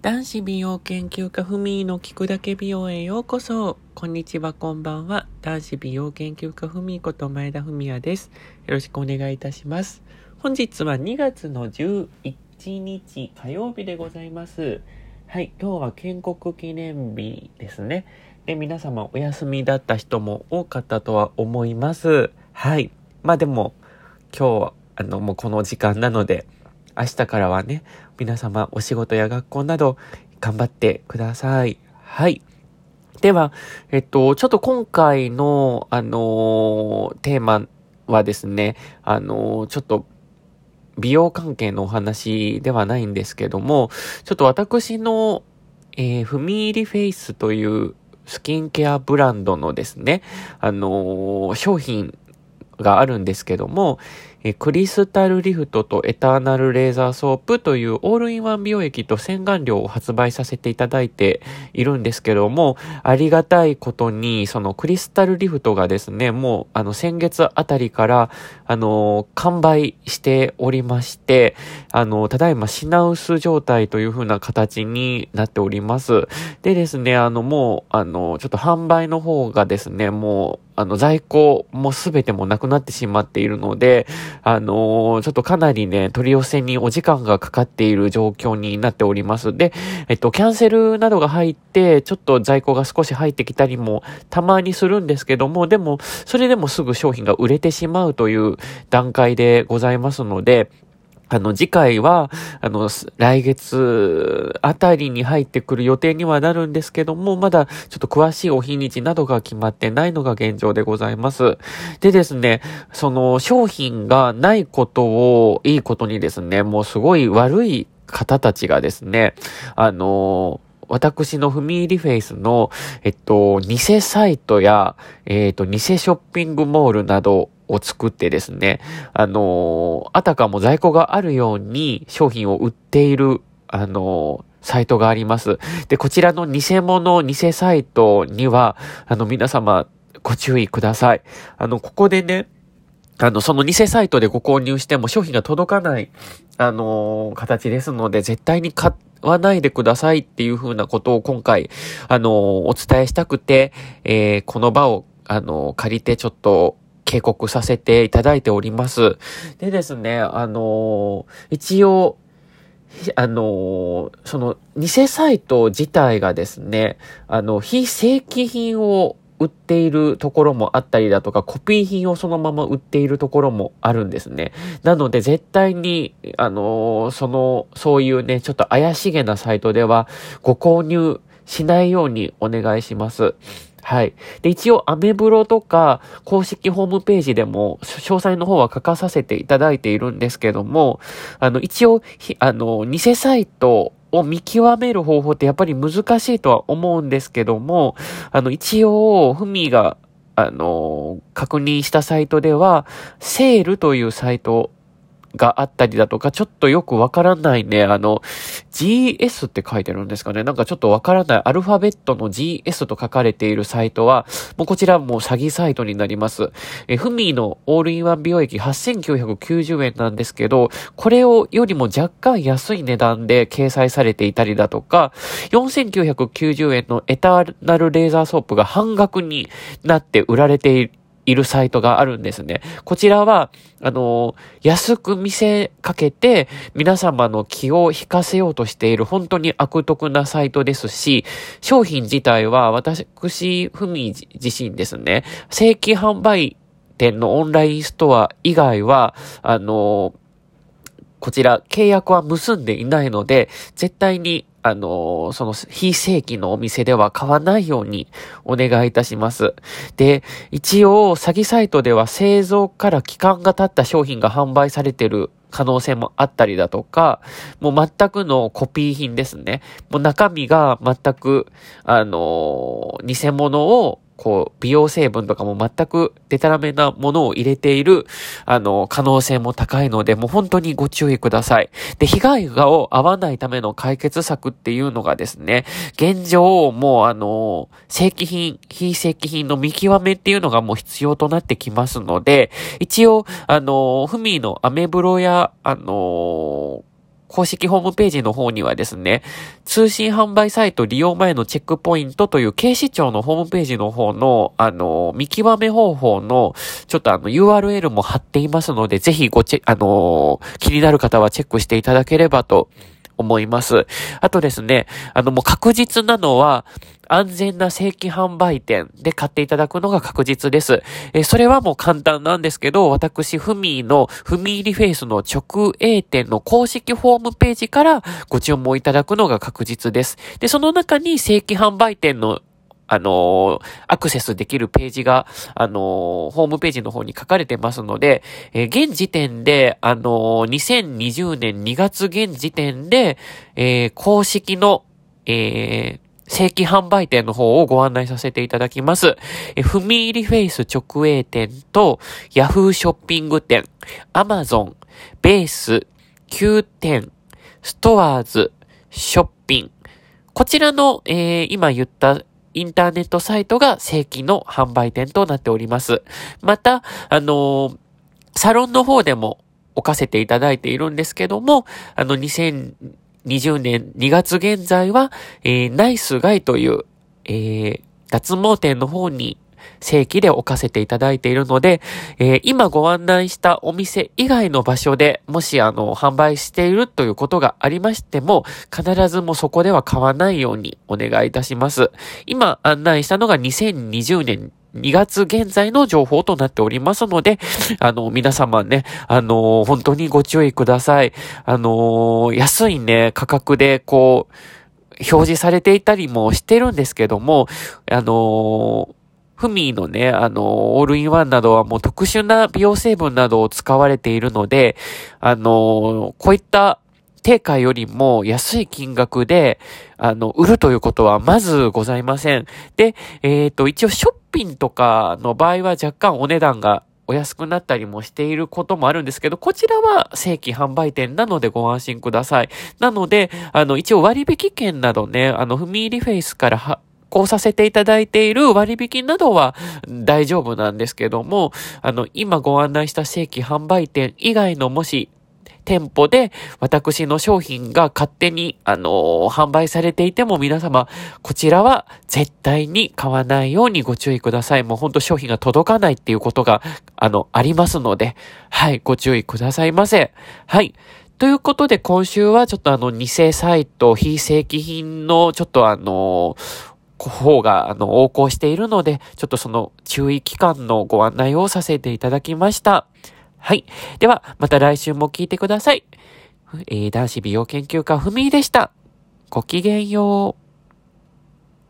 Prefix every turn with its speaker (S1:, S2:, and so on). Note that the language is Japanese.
S1: 男子美容研究家ふみーの聞くだけ美容へようこそ。こんにちは、こんばんは。男子美容研究家ふみーこと前田文也です。よろしくお願いいたします。本日は2月の11日火曜日でございます。はい、今日は建国記念日ですね。で、皆様お休みだった人も多かったとは思います。はい。まあでも、今日は、あの、もうこの時間なので、明日からはね、皆様お仕事や学校など頑張ってください。はい。では、えっと、ちょっと今回の、あのー、テーマはですね、あのー、ちょっと、美容関係のお話ではないんですけども、ちょっと私の、えー、ふみ入りフェイスというスキンケアブランドのですね、あのー、商品があるんですけども、えクリスタルリフトとエターナルレーザーソープというオールインワン美容液と洗顔料を発売させていただいているんですけども、ありがたいことに、そのクリスタルリフトがですね、もうあの先月あたりから、あの、完売しておりまして、あの、ただいま品薄状態という風な形になっております。でですね、あの、もう、あの、ちょっと販売の方がですね、もう、あの、在庫もすべてもなくなってしまっているので、あのー、ちょっとかなりね、取り寄せにお時間がかかっている状況になっております。で、えっと、キャンセルなどが入って、ちょっと在庫が少し入ってきたりもたまにするんですけども、でも、それでもすぐ商品が売れてしまうという段階でございますので、あの、次回は、あの、来月あたりに入ってくる予定にはなるんですけども、まだちょっと詳しいお日にちなどが決まってないのが現状でございます。でですね、その商品がないことをいいことにですね、もうすごい悪い方たちがですね、あの私の踏み入りフェイスの、えっと、偽サイトや、えっと、偽ショッピングモールなどを作ってですね、あの、あたかも在庫があるように商品を売っている、あの、サイトがあります。で、こちらの偽物、偽サイトには、あの、皆様、ご注意ください。あの、ここでね、あの、その偽サイトでご購入しても商品が届かない、あのー、形ですので、絶対に買わないでくださいっていう風なことを今回、あのー、お伝えしたくて、えー、この場を、あの借りてちょっと、警告させていただいております。でですね、あの一応、あのその、偽サイト自体がですね、あの、非正規品を売っているところもあったりだとか、コピー品をそのまま売っているところもあるんですね。なので絶対に、あのその、そういうね、ちょっと怪しげなサイトではご購入しないようにお願いします。はい。で、一応、アメブロとか、公式ホームページでも、詳細の方は書かさせていただいているんですけども、あの、一応、あの、偽サイトを見極める方法ってやっぱり難しいとは思うんですけども、あの、一応、ふみが、あの、確認したサイトでは、セールというサイトがあったりだとか、ちょっとよくわからないね、あの、GS って書いてるんですかね。なんかちょっとわからない、アルファベットの GS と書かれているサイトは、もうこちらもう詐欺サイトになります。え、フミーのオールインワン美容液8990円なんですけど、これをよりも若干安い値段で掲載されていたりだとか、4990円のエターナルレーザーソープが半額になって売られているいるサイトがあるんですね。こちらは、あの、安く見せかけて、皆様の気を引かせようとしている本当に悪徳なサイトですし、商品自体は私、ふみ自身ですね、正規販売店のオンラインストア以外は、あの、こちら契約は結んでいないので、絶対にあの、その非正規のお店では買わないようにお願いいたします。で、一応詐欺サイトでは製造から期間が経った商品が販売されてる可能性もあったりだとか、もう全くのコピー品ですね。もう中身が全く、あの、偽物をこう、美容成分とかも全くデタラメなものを入れている、あの、可能性も高いので、もう本当にご注意ください。で、被害がを合わないための解決策っていうのがですね、現状、もうあの、正規品、非正規品の見極めっていうのがもう必要となってきますので、一応、あの、ふみのアメブロや、あの、公式ホームページの方にはですね、通信販売サイト利用前のチェックポイントという警視庁のホームページの方の、あの、見極め方法の、ちょっとあの URL も貼っていますので、ぜひごチェ、あの、気になる方はチェックしていただければと思います。あとですね、あのもう確実なのは、安全な正規販売店で買っていただくのが確実です。えそれはもう簡単なんですけど、私、フミーの、フミーリフェイスの直営店の公式ホームページからご注文いただくのが確実です。で、その中に正規販売店のあのー、アクセスできるページが、あのー、ホームページの方に書かれてますので、えー、現時点で、あの2020年2月現時点で、え公式の、え正規販売店の方をご案内させていただきます。え、踏み入りフェイス直営店と、ヤフーショッピング店、アマゾン、ベース、Q 店、ストアーズ、ショッピン。こちらの、えー、今言ったインターネットサイトが正規の販売店となっております。また、あのー、サロンの方でも置かせていただいているんですけども、あの、2020年2月現在は、えー、ナイスガイという、えー、脱毛店の方に正規で置かせていただいているので、えー、今ご案内したお店以外の場所でもしあの、販売しているということがありましても、必ずもそこでは買わないようにお願いいたします。今案内したのが2020年2月現在の情報となっておりますので、あの、皆様ね、あの、本当にご注意ください。あの、安いね、価格で、こう、表示されていたりもしてるんですけども、あのフミーのね、あの、オールインワンなどはもう特殊な美容成分などを使われているので、あの、こういった定価よりも安い金額で、あの、売るということはまずございません。で、えっ、ー、と、一応ショッピンとかの場合は若干お値段がお安くなったりもしていることもあるんですけど、こちらは正規販売店なのでご安心ください。なので、あの、一応割引券などね、あの、踏み入りフェイスからは、行させていただいている割引などは大丈夫なんですけども、あの、今ご案内した正規販売店以外のもし店舗で私の商品が勝手に、あのー、販売されていても皆様、こちらは絶対に買わないようにご注意ください。もうほんと商品が届かないっていうことが、あの、ありますので、はい、ご注意くださいませ。はい。ということで今週はちょっとあの偽サイト、非正規品のちょっとあの方が、あの、横行しているので、ちょっとその注意期間のご案内をさせていただきました。はい。では、また来週も聞いてください。えー、男子美容研究家ふみでした。ごきげんよう。